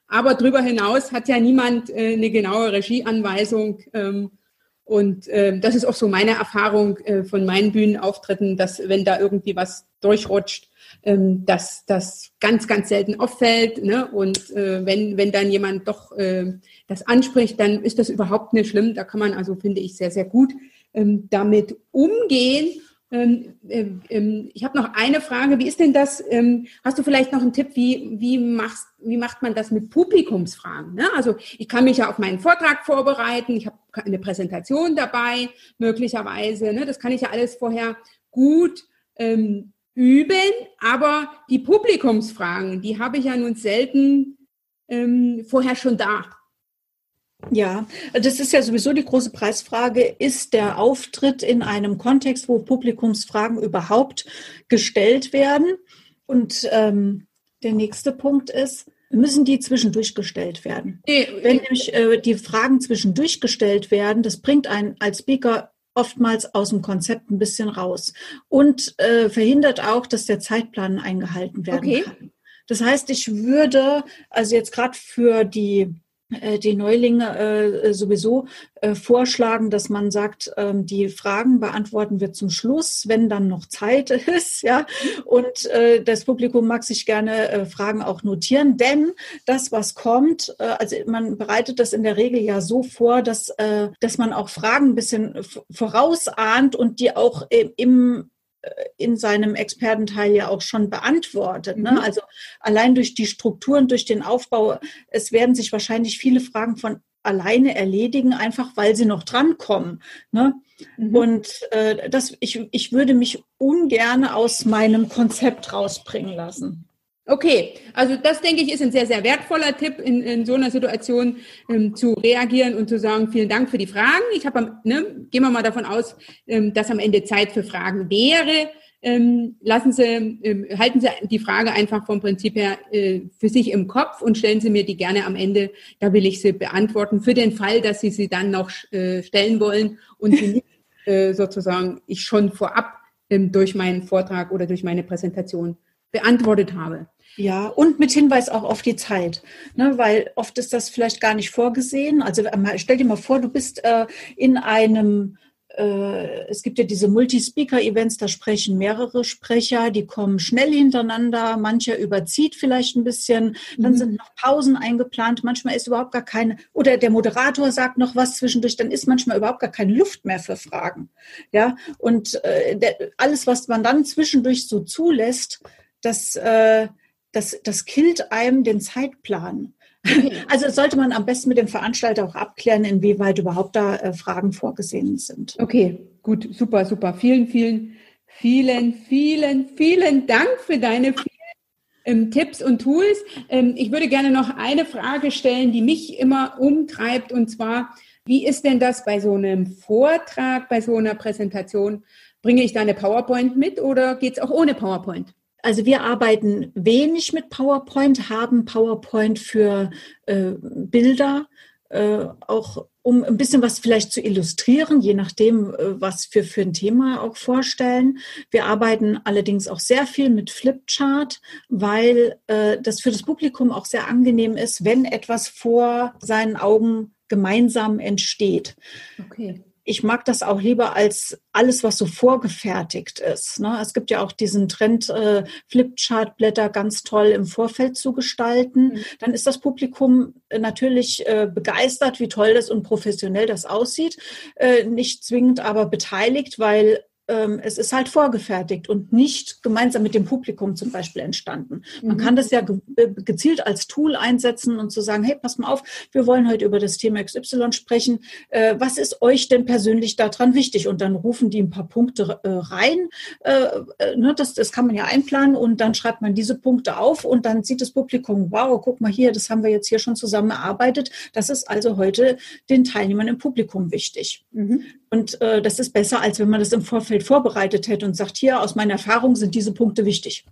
Aber darüber hinaus hat ja niemand äh, eine genaue Regieanweisung. Ähm, und äh, das ist auch so meine Erfahrung äh, von meinen Bühnenauftritten, dass wenn da irgendwie was durchrutscht, ähm, dass das ganz, ganz selten auffällt. Ne? Und äh, wenn, wenn dann jemand doch äh, das anspricht, dann ist das überhaupt nicht schlimm. Da kann man also, finde ich, sehr, sehr gut ähm, damit umgehen. Ähm, äh, ähm, ich habe noch eine Frage. Wie ist denn das? Ähm, hast du vielleicht noch einen Tipp, wie, wie, machst, wie macht man das mit Publikumsfragen? Ne? Also ich kann mich ja auf meinen Vortrag vorbereiten. Ich habe eine Präsentation dabei, möglicherweise. Ne? Das kann ich ja alles vorher gut ähm, üben, aber die Publikumsfragen, die habe ich ja nun selten ähm, vorher schon da. Ja, das ist ja sowieso die große Preisfrage. Ist der Auftritt in einem Kontext, wo Publikumsfragen überhaupt gestellt werden? Und ähm, der nächste Punkt ist, müssen die zwischendurch gestellt werden? Nee, Wenn nämlich äh, die Fragen zwischendurch gestellt werden, das bringt einen als Speaker oftmals aus dem Konzept ein bisschen raus und äh, verhindert auch, dass der Zeitplan eingehalten werden okay. kann. Das heißt, ich würde also jetzt gerade für die die Neulinge äh, sowieso äh, vorschlagen, dass man sagt, ähm, die Fragen beantworten wir zum Schluss, wenn dann noch Zeit ist, ja. Und äh, das Publikum mag sich gerne äh, Fragen auch notieren, denn das, was kommt, äh, also man bereitet das in der Regel ja so vor, dass, äh, dass man auch Fragen ein bisschen vorausahnt und die auch im in seinem Expertenteil ja auch schon beantwortet. Ne? Mhm. Also allein durch die Strukturen, durch den Aufbau, es werden sich wahrscheinlich viele Fragen von alleine erledigen, einfach weil sie noch drankommen. Ne? Mhm. Und äh, das, ich, ich würde mich ungern aus meinem Konzept rausbringen lassen. Okay, also das denke ich ist ein sehr, sehr wertvoller Tipp, in, in so einer Situation ähm, zu reagieren und zu sagen, vielen Dank für die Fragen. Ich habe, ne, gehen wir mal davon aus, ähm, dass am Ende Zeit für Fragen wäre. Ähm, lassen Sie, ähm, halten Sie die Frage einfach vom Prinzip her äh, für sich im Kopf und stellen Sie mir die gerne am Ende. Da will ich sie beantworten für den Fall, dass Sie sie dann noch äh, stellen wollen und Sie nicht äh, sozusagen ich schon vorab ähm, durch meinen Vortrag oder durch meine Präsentation beantwortet habe. Ja, und mit Hinweis auch auf die Zeit, ne, weil oft ist das vielleicht gar nicht vorgesehen. Also stell dir mal vor, du bist äh, in einem äh, es gibt ja diese Multi-Speaker-Events, da sprechen mehrere Sprecher, die kommen schnell hintereinander, mancher überzieht vielleicht ein bisschen, dann mhm. sind noch Pausen eingeplant, manchmal ist überhaupt gar keine, oder der Moderator sagt noch was zwischendurch, dann ist manchmal überhaupt gar keine Luft mehr für Fragen. Ja, und äh, der, alles, was man dann zwischendurch so zulässt, das, äh, das, das killt einem den Zeitplan. Also sollte man am besten mit dem Veranstalter auch abklären, inwieweit überhaupt da äh, Fragen vorgesehen sind. Okay, gut, super, super. Vielen, vielen, vielen, vielen, vielen Dank für deine ähm, Tipps und Tools. Ähm, ich würde gerne noch eine Frage stellen, die mich immer umtreibt, und zwar, wie ist denn das bei so einem Vortrag, bei so einer Präsentation? Bringe ich da eine PowerPoint mit oder geht es auch ohne PowerPoint? Also wir arbeiten wenig mit PowerPoint, haben PowerPoint für äh, Bilder, äh, auch um ein bisschen was vielleicht zu illustrieren, je nachdem, äh, was wir für ein Thema auch vorstellen. Wir arbeiten allerdings auch sehr viel mit Flipchart, weil äh, das für das Publikum auch sehr angenehm ist, wenn etwas vor seinen Augen gemeinsam entsteht. Okay ich mag das auch lieber als alles, was so vorgefertigt ist. Ne? Es gibt ja auch diesen Trend, äh, Flipchart-Blätter ganz toll im Vorfeld zu gestalten. Mhm. Dann ist das Publikum äh, natürlich äh, begeistert, wie toll das und professionell das aussieht. Äh, nicht zwingend aber beteiligt, weil ähm, es ist halt vorgefertigt und nicht gemeinsam mit dem Publikum zum Beispiel entstanden. Man mhm. kann das ja äh, gezielt als Tool einsetzen und zu sagen, hey, pass mal auf, wir wollen heute über das Thema XY sprechen. Äh, was ist euch denn persönlich daran wichtig? Und dann rufen die ein paar Punkte äh, rein. Ne, das, das kann man ja einplanen und dann schreibt man diese Punkte auf und dann sieht das Publikum, wow, guck mal hier, das haben wir jetzt hier schon zusammen erarbeitet. Das ist also heute den Teilnehmern im Publikum wichtig. Mhm. Und äh, das ist besser, als wenn man das im Vorfeld vorbereitet hätte und sagt, hier, aus meiner Erfahrung sind diese Punkte wichtig.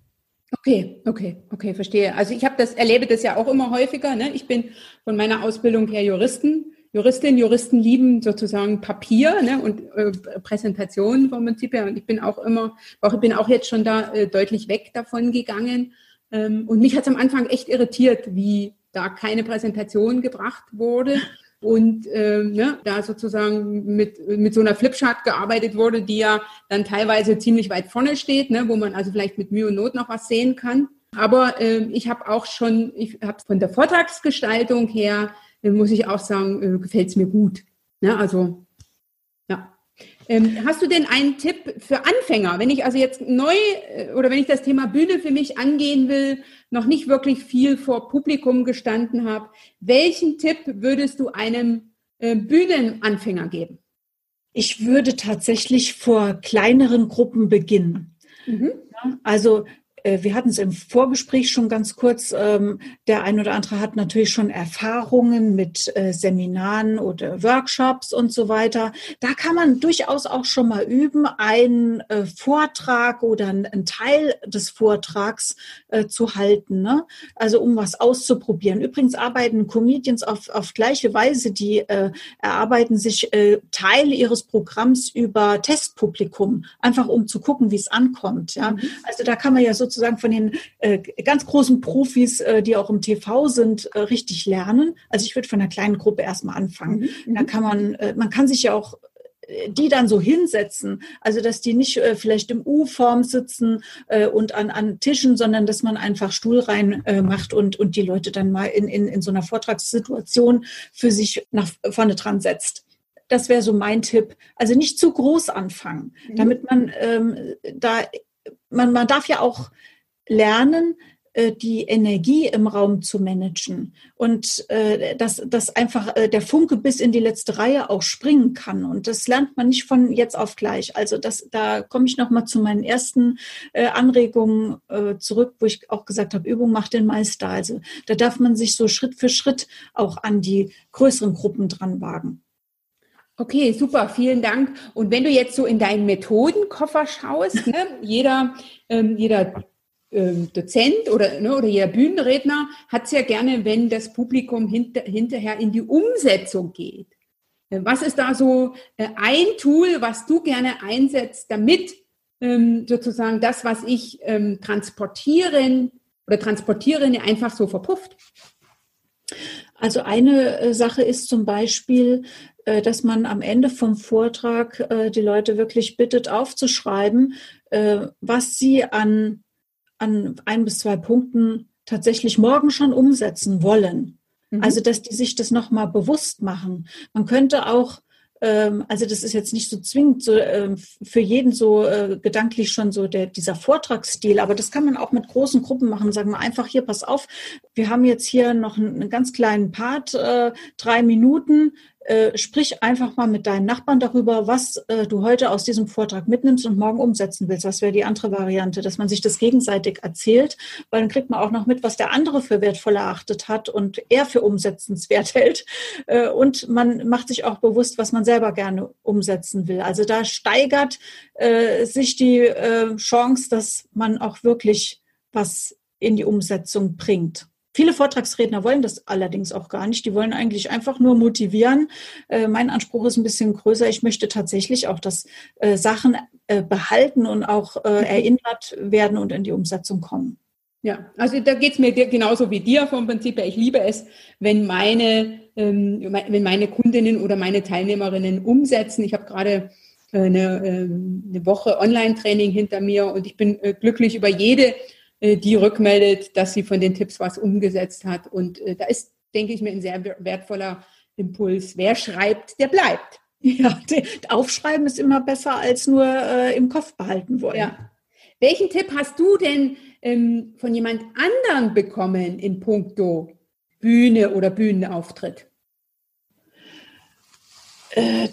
Okay, okay, okay, verstehe. Also ich habe das, erlebe das ja auch immer häufiger. Ne? Ich bin von meiner Ausbildung her Juristen. Juristin, Juristen lieben sozusagen Papier ne, und äh, Präsentationen vom Prinzip her. Und ich bin auch immer, auch, ich bin auch jetzt schon da äh, deutlich weg davon gegangen. Ähm, und mich hat es am Anfang echt irritiert, wie da keine Präsentation gebracht wurde und äh, ne, da sozusagen mit, mit so einer Flipchart gearbeitet wurde, die ja dann teilweise ziemlich weit vorne steht, ne, wo man also vielleicht mit Mühe und Not noch was sehen kann. Aber äh, ich habe auch schon, ich habe von der Vortragsgestaltung her, äh, muss ich auch sagen, äh, gefällt es mir gut. Ne? Also ja. Ähm, hast du denn einen Tipp für Anfänger, wenn ich also jetzt neu äh, oder wenn ich das Thema Bühne für mich angehen will, noch nicht wirklich viel vor Publikum gestanden habe, welchen Tipp würdest du einem äh, Bühnenanfänger geben? Ich würde tatsächlich vor kleineren Gruppen beginnen. Mhm. Also wir hatten es im Vorgespräch schon ganz kurz. Ähm, der ein oder andere hat natürlich schon Erfahrungen mit äh, Seminaren oder Workshops und so weiter. Da kann man durchaus auch schon mal üben, einen äh, Vortrag oder einen Teil des Vortrags zu halten. Ne? Also um was auszuprobieren. Übrigens arbeiten Comedians auf, auf gleiche Weise. Die erarbeiten sich Teile ihres Programms über Testpublikum, einfach um zu gucken, wie es ankommt. Ja? Mhm. Also da kann man ja sozusagen sozusagen von den äh, ganz großen Profis, äh, die auch im TV sind, äh, richtig lernen. Also ich würde von einer kleinen Gruppe erstmal anfangen. Mhm. Da mhm. kann man, äh, man kann sich ja auch äh, die dann so hinsetzen, also dass die nicht äh, vielleicht im U-Form sitzen äh, und an, an Tischen, sondern dass man einfach Stuhl rein äh, macht und, und die Leute dann mal in, in, in so einer Vortragssituation für sich nach vorne dran setzt. Das wäre so mein Tipp. Also nicht zu groß anfangen, mhm. damit man ähm, da, man, man darf ja auch lernen, äh, die Energie im Raum zu managen und äh, dass, dass einfach äh, der Funke bis in die letzte Reihe auch springen kann. Und das lernt man nicht von jetzt auf gleich. Also das, da komme ich nochmal zu meinen ersten äh, Anregungen äh, zurück, wo ich auch gesagt habe, Übung macht den Meister. Also da darf man sich so Schritt für Schritt auch an die größeren Gruppen dran wagen. Okay, super, vielen Dank. Und wenn du jetzt so in deinen Methodenkoffer schaust, ne, jeder, ähm, jeder ähm, Dozent oder, ne, oder jeder Bühnenredner hat es ja gerne, wenn das Publikum hinter, hinterher in die Umsetzung geht. Äh, was ist da so äh, ein Tool, was du gerne einsetzt, damit ähm, sozusagen das, was ich ähm, transportieren oder transportiere, einfach so verpufft? Also eine äh, Sache ist zum Beispiel, dass man am Ende vom Vortrag äh, die Leute wirklich bittet, aufzuschreiben, was sie an an ein bis zwei Punkten tatsächlich morgen schon umsetzen wollen. Mhm. Also, dass die sich das nochmal bewusst machen. Man könnte auch ähm, also das ist jetzt nicht so zwingend so, äh, für jeden so äh, gedanklich schon so der, dieser Vortragsstil, aber das kann man auch mit großen Gruppen machen. Sagen wir einfach hier, pass auf, wir haben jetzt hier noch einen, einen ganz kleinen Part, äh, drei Minuten. Äh, sprich einfach mal mit deinen Nachbarn darüber, was äh, du heute aus diesem Vortrag mitnimmst und morgen umsetzen willst. Das wäre die andere Variante, dass man sich das gegenseitig erzählt, weil dann kriegt man auch noch mit, was der andere für wertvoll erachtet hat und er für umsetzenswert hält. Äh, und man macht sich auch bewusst, was man selber gerne umsetzen will. Also da steigert äh, sich die äh, Chance, dass man auch wirklich was in die Umsetzung bringt. Viele Vortragsredner wollen das allerdings auch gar nicht. Die wollen eigentlich einfach nur motivieren. Äh, mein Anspruch ist ein bisschen größer. Ich möchte tatsächlich auch, dass äh, Sachen äh, behalten und auch äh, mhm. erinnert werden und in die Umsetzung kommen. Ja, also da geht's mir genauso wie dir vom Prinzip her. Ich liebe es, wenn meine, ähm, wenn meine Kundinnen oder meine Teilnehmerinnen umsetzen. Ich habe gerade äh, eine, ähm, eine Woche Online-Training hinter mir und ich bin äh, glücklich über jede, äh, die rückmeldet, dass sie von den Tipps was umgesetzt hat. Und da ist, denke ich mir, ein sehr wertvoller Impuls. Wer schreibt, der bleibt. Ja, aufschreiben ist immer besser als nur äh, im Kopf behalten wollen. Ja. Welchen Tipp hast du denn ähm, von jemand anderen bekommen in puncto Bühne oder Bühnenauftritt? Äh, äh,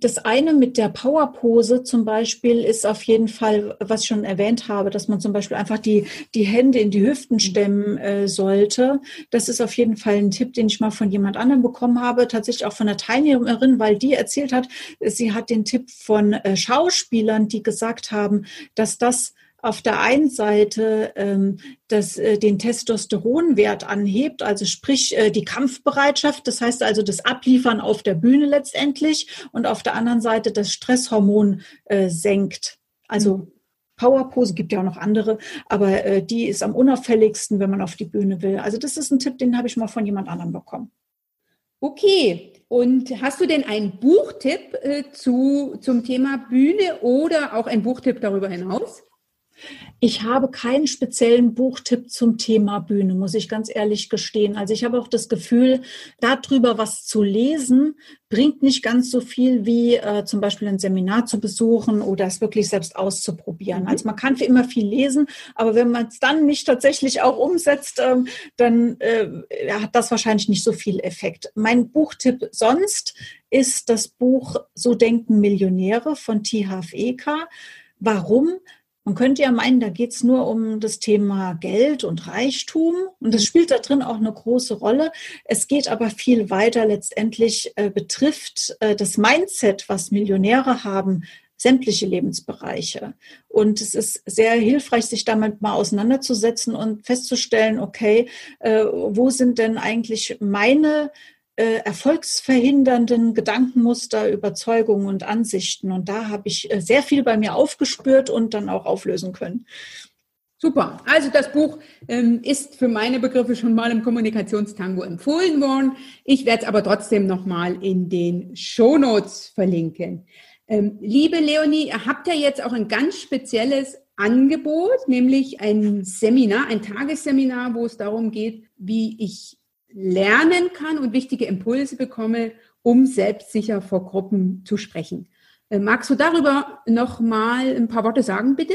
das eine mit der Powerpose zum Beispiel ist auf jeden Fall, was ich schon erwähnt habe, dass man zum Beispiel einfach die, die Hände in die Hüften stemmen äh, sollte. Das ist auf jeden Fall ein Tipp, den ich mal von jemand anderem bekommen habe, tatsächlich auch von einer Teilnehmerin, weil die erzählt hat, sie hat den Tipp von äh, Schauspielern, die gesagt haben, dass das auf der einen Seite ähm, das, äh, den Testosteronwert anhebt, also sprich äh, die Kampfbereitschaft, das heißt also das Abliefern auf der Bühne letztendlich und auf der anderen Seite das Stresshormon äh, senkt. Also mhm. Powerpose gibt ja auch noch andere, aber äh, die ist am unauffälligsten, wenn man auf die Bühne will. Also das ist ein Tipp, den habe ich mal von jemand anderem bekommen. Okay, und hast du denn einen Buchtipp äh, zu, zum Thema Bühne oder auch einen Buchtipp darüber hinaus? Ich habe keinen speziellen Buchtipp zum Thema Bühne, muss ich ganz ehrlich gestehen. Also ich habe auch das Gefühl, darüber was zu lesen, bringt nicht ganz so viel wie äh, zum Beispiel ein Seminar zu besuchen oder es wirklich selbst auszuprobieren. Mhm. Also man kann für immer viel lesen, aber wenn man es dann nicht tatsächlich auch umsetzt, ähm, dann äh, hat das wahrscheinlich nicht so viel Effekt. Mein Buchtipp sonst ist das Buch So denken Millionäre von T. H. Eker. Warum? Man könnte ja meinen, da geht es nur um das Thema Geld und Reichtum und das spielt da drin auch eine große Rolle. Es geht aber viel weiter. Letztendlich äh, betrifft äh, das Mindset, was Millionäre haben, sämtliche Lebensbereiche. Und es ist sehr hilfreich, sich damit mal auseinanderzusetzen und festzustellen, okay, äh, wo sind denn eigentlich meine äh, erfolgsverhindernden Gedankenmuster, Überzeugungen und Ansichten. Und da habe ich äh, sehr viel bei mir aufgespürt und dann auch auflösen können. Super. Also das Buch ähm, ist für meine Begriffe schon mal im Kommunikationstango empfohlen worden. Ich werde es aber trotzdem nochmal in den Shownotes verlinken. Ähm, liebe Leonie, ihr habt ja jetzt auch ein ganz spezielles Angebot, nämlich ein Seminar, ein Tagesseminar, wo es darum geht, wie ich lernen kann und wichtige Impulse bekomme, um selbstsicher vor Gruppen zu sprechen. Äh, magst du darüber noch mal ein paar Worte sagen, bitte?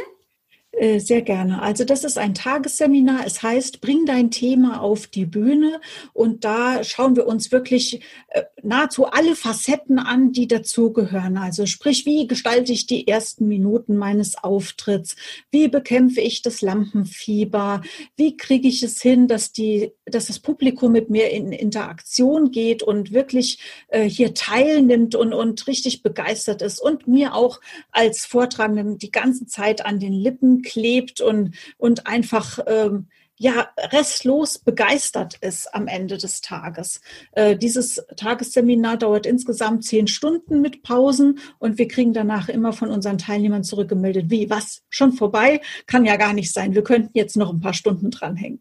Äh, sehr gerne. Also das ist ein Tagesseminar. Es heißt, bring dein Thema auf die Bühne und da schauen wir uns wirklich äh, nahezu alle Facetten an, die dazugehören. Also sprich, wie gestalte ich die ersten Minuten meines Auftritts? Wie bekämpfe ich das Lampenfieber? Wie kriege ich es hin, dass die, dass das Publikum mit mir in Interaktion geht und wirklich äh, hier teilnimmt und, und richtig begeistert ist und mir auch als Vortragenden die ganze Zeit an den Lippen klebt und, und einfach ähm, ja restlos begeistert ist am Ende des Tages. Äh, dieses Tagesseminar dauert insgesamt zehn Stunden mit Pausen und wir kriegen danach immer von unseren Teilnehmern zurückgemeldet, wie was schon vorbei kann ja gar nicht sein. Wir könnten jetzt noch ein paar Stunden dranhängen.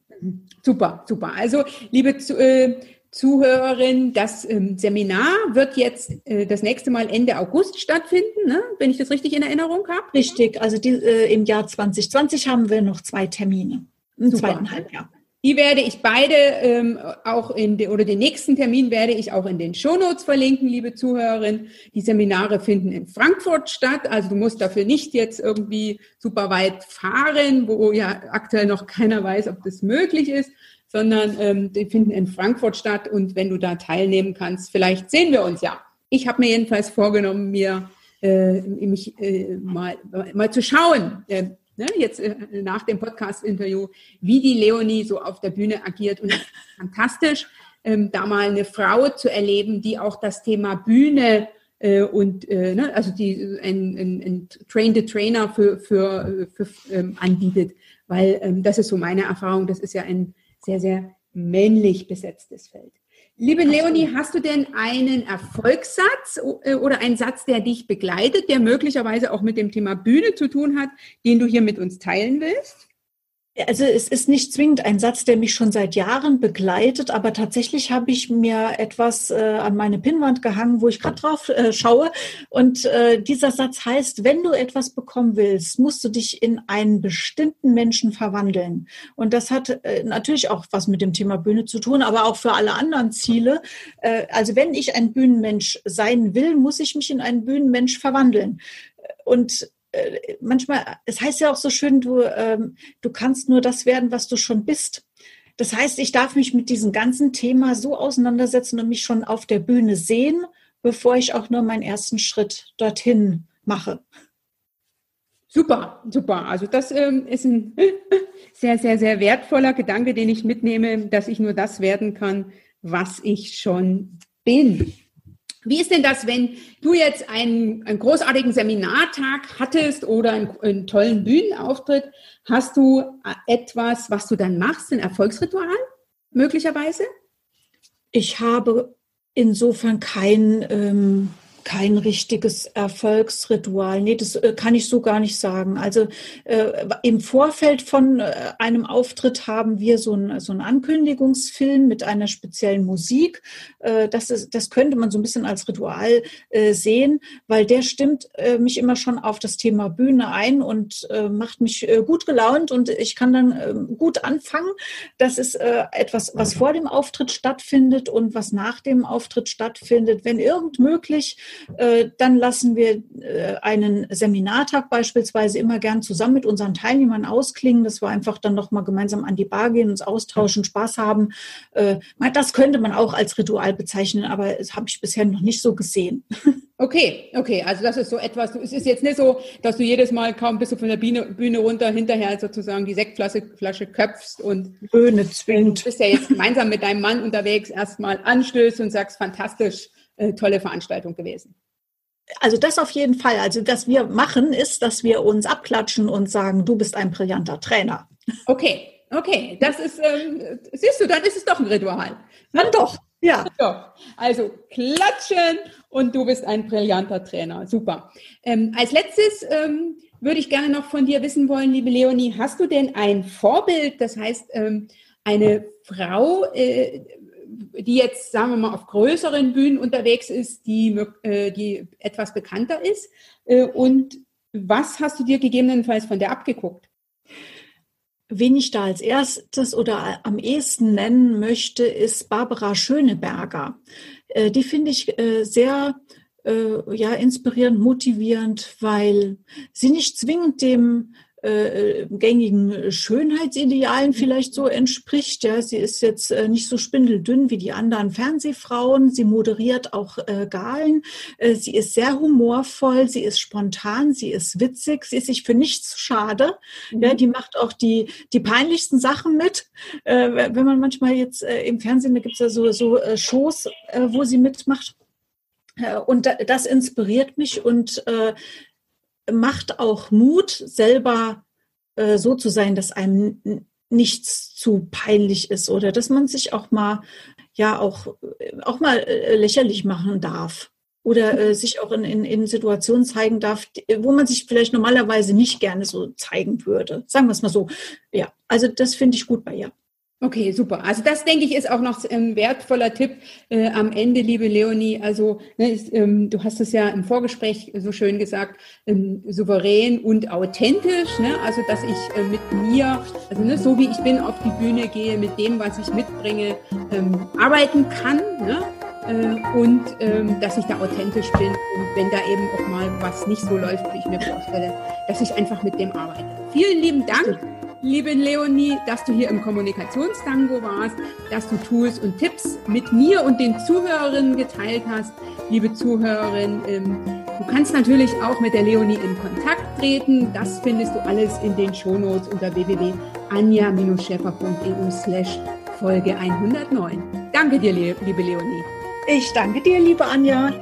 Super, super. Also liebe äh, Zuhörerin, das ähm, Seminar wird jetzt äh, das nächste Mal Ende August stattfinden, ne? wenn ich das richtig in Erinnerung habe. Richtig, also die, äh, im Jahr 2020 haben wir noch zwei Termine, ein zweieinhalb Jahr. Die werde ich beide ähm, auch in de, oder den nächsten Termin werde ich auch in den Shownotes verlinken, liebe Zuhörerin. Die Seminare finden in Frankfurt statt, also du musst dafür nicht jetzt irgendwie super weit fahren, wo ja aktuell noch keiner weiß, ob das möglich ist, sondern ähm, die finden in Frankfurt statt und wenn du da teilnehmen kannst, vielleicht sehen wir uns ja. Ich habe mir jedenfalls vorgenommen, mir äh, mich äh, mal, mal zu schauen, äh, ne, jetzt äh, nach dem Podcast-Interview, wie die Leonie so auf der Bühne agiert. Und fantastisch, ähm, da mal eine Frau zu erleben, die auch das Thema Bühne äh, und äh, ne, also die ein, ein, ein Trained Trainer für, für, für ähm, anbietet, weil ähm, das ist so meine Erfahrung, das ist ja ein sehr, sehr männlich besetztes Feld. Liebe Leonie, hast du denn einen Erfolgssatz äh, oder einen Satz, der dich begleitet, der möglicherweise auch mit dem Thema Bühne zu tun hat, den du hier mit uns teilen willst? Also es ist nicht zwingend ein Satz, der mich schon seit Jahren begleitet, aber tatsächlich habe ich mir etwas äh, an meine Pinnwand gehangen, wo ich gerade drauf äh, schaue. Und äh, dieser Satz heißt, wenn du etwas bekommen willst, musst du dich in einen bestimmten Menschen verwandeln. Und das hat äh, natürlich auch was mit dem Thema Bühne zu tun, aber auch für alle anderen Ziele. Äh, also wenn ich ein Bühnenmensch sein will, muss ich mich in einen Bühnenmensch verwandeln. Und äh, manchmal, es heißt ja auch so schön, du, ähm, du kannst nur das werden, was du schon bist. Das heißt, ich darf mich mit diesem ganzen Thema so auseinandersetzen und mich schon auf der Bühne sehen, bevor ich auch nur meinen ersten Schritt dorthin mache. Super, super. Also das ähm, ist ein sehr, sehr, sehr wertvoller Gedanke, den ich mitnehme, dass ich nur das werden kann, was ich schon bin. Wie ist denn das, wenn du jetzt einen, einen großartigen Seminartag hattest oder einen, einen, tollen Bühnenauftritt? Hast du äh, etwas, was du dann machst, ein Erfolgsritual möglicherweise? Ich habe insofern kein ähm, kein richtiges Erfolgsritual. Nee, das äh, kann ich so gar nicht sagen. Also äh, im Vorfeld von äh, einem Auftritt haben wir so, ein, so einen Ankündigungsfilm mit einer speziellen Musik. Äh, das, ist, das könnte man so ein bisschen als Ritual äh, sehen, weil der stimmt äh, mich immer schon auf das Thema Bühne ein und macht mich gut gelaunt und ich kann dann äh, gut anfangen. Das ist etwas, was vor dem Auftritt stattfindet und was nach dem Auftritt stattfindet. Wenn irgend möglich, dann lassen wir äh, einen Seminartag beispielsweise immer gern zusammen mit unseren Teilnehmern ausklingen, dass wir einfach dann nochmal gemeinsam an die Bar gehen, uns austauschen, Spaß haben. Äh, das könnte man auch als Ritual bezeichnen, aber das habe ich bisher noch nicht so gesehen. Okay, okay, also das ist so etwas, es ist jetzt nicht so, dass du jedes Mal kaum bist du von der Bühne, Bühne runter hinterher sozusagen die Sektflasche Flasche köpfst und Bühne zwingt. Du bist ja jetzt gemeinsam mit deinem Mann unterwegs erstmal anstößt und sagst, fantastisch, äh, tolle Veranstaltung gewesen. Also das auf jeden Fall. Also was wir machen, ist, dass wir uns abklatschen und sagen, du bist ein brillanter Trainer. Okay, okay. Das ist, ähm, siehst du, dann ist es doch ein Ritual. Dann doch, ja. Doch. Also klatschen und du bist ein brillanter Trainer. Super. Ähm, als letztes ähm, würde ich gerne noch von dir wissen wollen, liebe Leonie, hast du denn ein Vorbild, das heißt ähm, eine Frau, äh, die jetzt, sagen wir mal, auf größeren Bühnen unterwegs ist, die, äh, die etwas bekannter ist? Äh, und was hast du dir gegebenenfalls von der abgeguckt? Wen ich da als erstes oder am ehesten nennen möchte, ist Barbara Schöneberger. Äh, die finde ich sehr ja, inspirierend, motivierend, weil sie nicht zwingend dem äh, gängigen Schönheitsidealen vielleicht so entspricht. Ja, sie ist jetzt äh, nicht so spindeldünn wie die anderen Fernsehfrauen. Sie moderiert auch äh, Galen. Äh, sie ist sehr humorvoll. Sie ist spontan. Sie ist witzig. Sie ist sich für nichts schade. Mhm. Ja, die macht auch die, die peinlichsten Sachen mit. Äh, wenn man manchmal jetzt äh, im Fernsehen, da gibt es ja so, so äh, Shows, äh, wo sie mitmacht. Äh, und das inspiriert mich und äh, macht auch Mut, selber äh, so zu sein, dass einem nichts zu peinlich ist oder dass man sich auch mal, ja, auch, auch mal äh, lächerlich machen darf oder äh, sich auch in, in, in Situationen zeigen darf, wo man sich vielleicht normalerweise nicht gerne so zeigen würde. Sagen wir es mal so. Ja, also das finde ich gut bei ihr. Okay, super. Also das denke ich ist auch noch ein wertvoller Tipp äh, am Ende, liebe Leonie. Also ne, ist, ähm, du hast es ja im Vorgespräch so schön gesagt, ähm, souverän und authentisch. Ne? Also dass ich äh, mit mir, also ne, so wie ich bin, auf die Bühne gehe, mit dem, was ich mitbringe, ähm, arbeiten kann. Ne? Äh, und ähm, dass ich da authentisch bin und wenn da eben auch mal was nicht so läuft, wie ich mir vorstelle, dass ich einfach mit dem arbeite. Vielen lieben Dank liebe Leonie, dass du hier im Kommunikationstango warst, dass du Tools und Tipps mit mir und den Zuhörerinnen geteilt hast. Liebe Zuhörerin, ähm, du kannst natürlich auch mit der Leonie in Kontakt treten. Das findest du alles in den Shownotes unter www.anja-schäfer.eu slash Folge 109. Danke dir, liebe Leonie. Ich danke dir, liebe Anja.